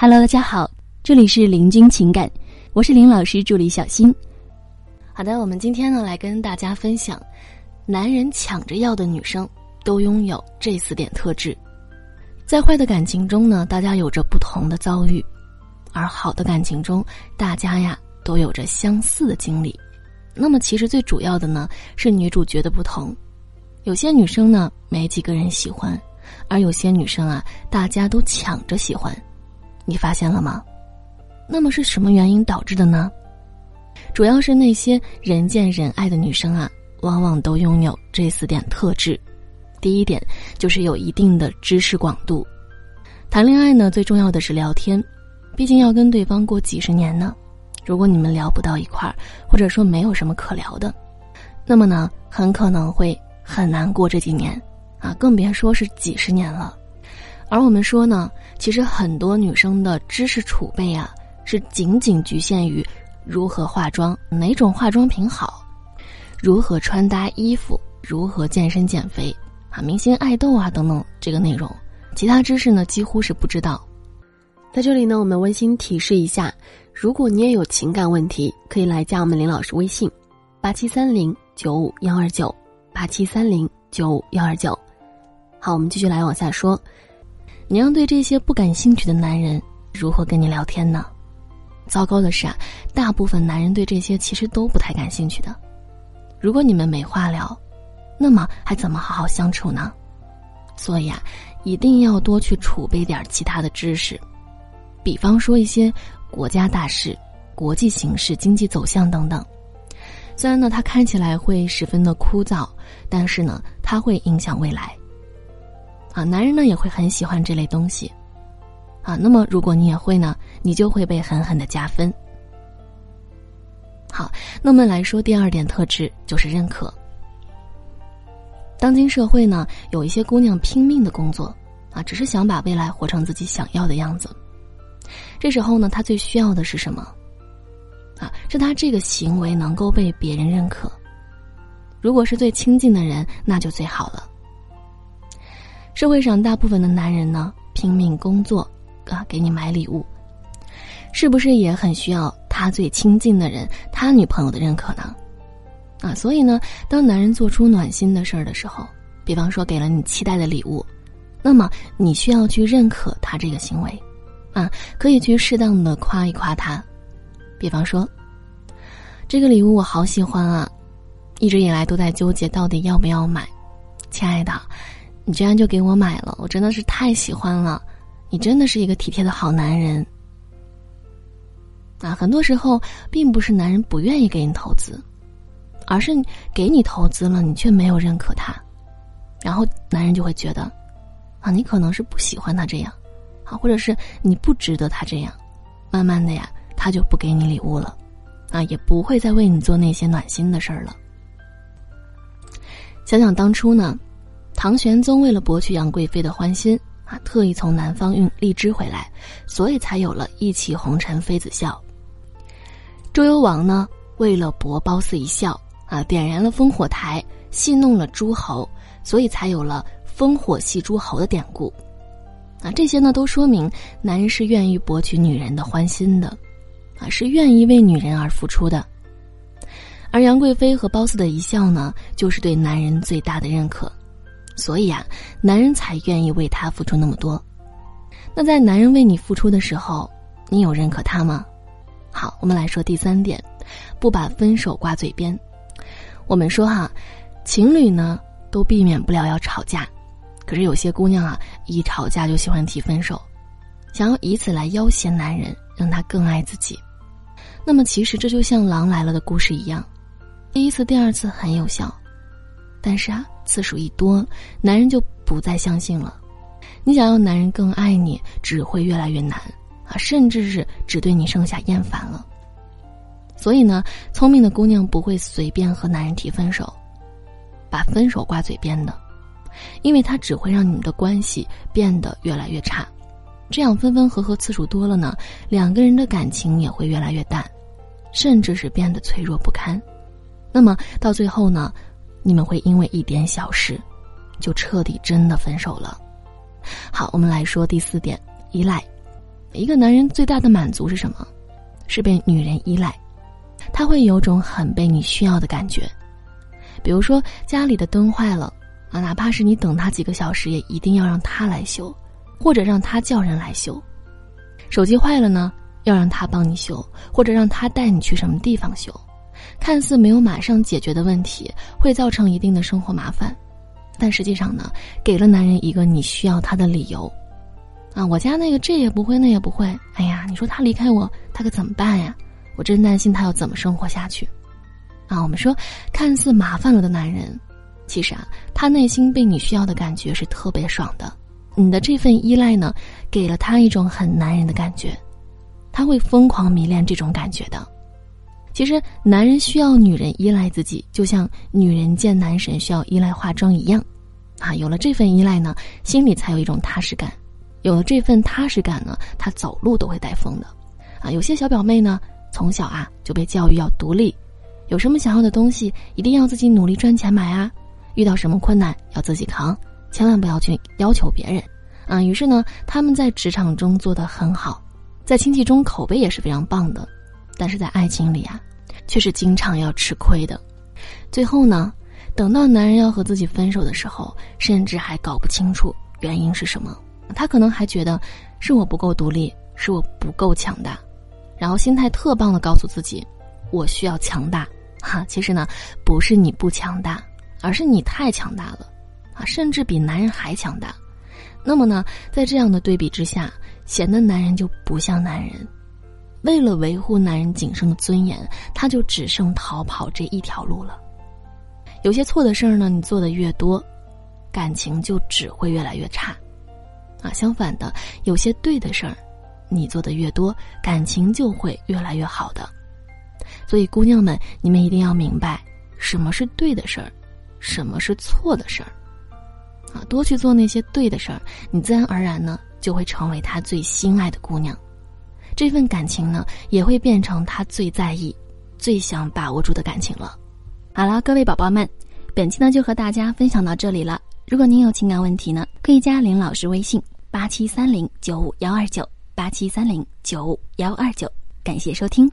Hello，大家好，这里是林君情感，我是林老师助理小新。好的，我们今天呢来跟大家分享，男人抢着要的女生都拥有这四点特质。在坏的感情中呢，大家有着不同的遭遇，而好的感情中，大家呀都有着相似的经历。那么，其实最主要的呢是女主角的不同。有些女生呢没几个人喜欢，而有些女生啊大家都抢着喜欢。你发现了吗？那么是什么原因导致的呢？主要是那些人见人爱的女生啊，往往都拥有这四点特质。第一点就是有一定的知识广度。谈恋爱呢，最重要的是聊天，毕竟要跟对方过几十年呢。如果你们聊不到一块儿，或者说没有什么可聊的，那么呢，很可能会很难过这几年啊，更别说是几十年了。而我们说呢，其实很多女生的知识储备啊，是仅仅局限于如何化妆、哪种化妆品好、如何穿搭衣服、如何健身减肥啊、明星爱豆啊等等这个内容，其他知识呢几乎是不知道。在这里呢，我们温馨提示一下，如果你也有情感问题，可以来加我们林老师微信：八七三零九五幺二九八七三零九五幺二九。好，我们继续来往下说。你让对这些不感兴趣的男人如何跟你聊天呢？糟糕的是啊，大部分男人对这些其实都不太感兴趣的。如果你们没话聊，那么还怎么好好相处呢？所以啊，一定要多去储备点其他的知识，比方说一些国家大事、国际形势、经济走向等等。虽然呢，它看起来会十分的枯燥，但是呢，它会影响未来。啊，男人呢也会很喜欢这类东西，啊，那么如果你也会呢，你就会被狠狠的加分。好，那么来说第二点特质就是认可。当今社会呢，有一些姑娘拼命的工作，啊，只是想把未来活成自己想要的样子。这时候呢，她最需要的是什么？啊，是她这个行为能够被别人认可。如果是最亲近的人，那就最好了。社会上大部分的男人呢，拼命工作，啊，给你买礼物，是不是也很需要他最亲近的人，他女朋友的认可呢？啊，所以呢，当男人做出暖心的事儿的时候，比方说给了你期待的礼物，那么你需要去认可他这个行为，啊，可以去适当的夸一夸他，比方说，这个礼物我好喜欢啊，一直以来都在纠结到底要不要买，亲爱的。你居然就给我买了，我真的是太喜欢了。你真的是一个体贴的好男人。啊，很多时候并不是男人不愿意给你投资，而是给你投资了，你却没有认可他，然后男人就会觉得，啊，你可能是不喜欢他这样，啊，或者是你不值得他这样，慢慢的呀，他就不给你礼物了，啊，也不会再为你做那些暖心的事儿了。想想当初呢。唐玄宗为了博取杨贵妃的欢心啊，特意从南方运荔枝回来，所以才有了一骑红尘妃子笑。周幽王呢，为了博褒姒一笑啊，点燃了烽火台，戏弄了诸侯，所以才有了烽火戏诸侯的典故。啊，这些呢，都说明男人是愿意博取女人的欢心的，啊，是愿意为女人而付出的。而杨贵妃和褒姒的一笑呢，就是对男人最大的认可。所以啊，男人才愿意为他付出那么多。那在男人为你付出的时候，你有认可他吗？好，我们来说第三点，不把分手挂嘴边。我们说哈，情侣呢都避免不了要吵架，可是有些姑娘啊，一吵架就喜欢提分手，想要以此来要挟男人，让他更爱自己。那么其实这就像《狼来了》的故事一样，第一次、第二次很有效。但是啊，次数一多，男人就不再相信了。你想要男人更爱你，只会越来越难啊，甚至是只对你剩下厌烦了。所以呢，聪明的姑娘不会随便和男人提分手，把分手挂嘴边的，因为他只会让你们的关系变得越来越差。这样分分合合次数多了呢，两个人的感情也会越来越淡，甚至是变得脆弱不堪。那么到最后呢？你们会因为一点小事，就彻底真的分手了。好，我们来说第四点，依赖。一个男人最大的满足是什么？是被女人依赖，他会有种很被你需要的感觉。比如说家里的灯坏了啊，哪怕是你等他几个小时，也一定要让他来修，或者让他叫人来修。手机坏了呢，要让他帮你修，或者让他带你去什么地方修。看似没有马上解决的问题，会造成一定的生活麻烦，但实际上呢，给了男人一个你需要他的理由。啊，我家那个这也不会，那也不会。哎呀，你说他离开我，他可怎么办呀？我真担心他要怎么生活下去。啊，我们说，看似麻烦了的男人，其实啊，他内心被你需要的感觉是特别爽的。你的这份依赖呢，给了他一种很男人的感觉，他会疯狂迷恋这种感觉的。其实，男人需要女人依赖自己，就像女人见男神需要依赖化妆一样。啊，有了这份依赖呢，心里才有一种踏实感。有了这份踏实感呢，她走路都会带风的，啊，有些小表妹呢，从小啊就被教育要独立，有什么想要的东西一定要自己努力赚钱买啊，遇到什么困难要自己扛，千万不要去要求别人，啊，于是呢，他们在职场中做得很好，在亲戚中口碑也是非常棒的，但是在爱情里啊，却是经常要吃亏的，最后呢，等到男人要和自己分手的时候，甚至还搞不清楚原因是什么。他可能还觉得是我不够独立，是我不够强大，然后心态特棒的告诉自己，我需要强大。哈，其实呢，不是你不强大，而是你太强大了，啊，甚至比男人还强大。那么呢，在这样的对比之下，显得男人就不像男人。为了维护男人仅剩的尊严，他就只剩逃跑这一条路了。有些错的事儿呢，你做的越多，感情就只会越来越差。啊，相反的，有些对的事儿，你做的越多，感情就会越来越好的。所以，姑娘们，你们一定要明白什么是对的事儿，什么是错的事儿。啊，多去做那些对的事儿，你自然而然呢就会成为他最心爱的姑娘，这份感情呢也会变成他最在意、最想把握住的感情了。好了，各位宝宝们，本期呢就和大家分享到这里了。如果您有情感问题呢，可以加林老师微信八七三零九五幺二九八七三零九五幺二九，感谢收听。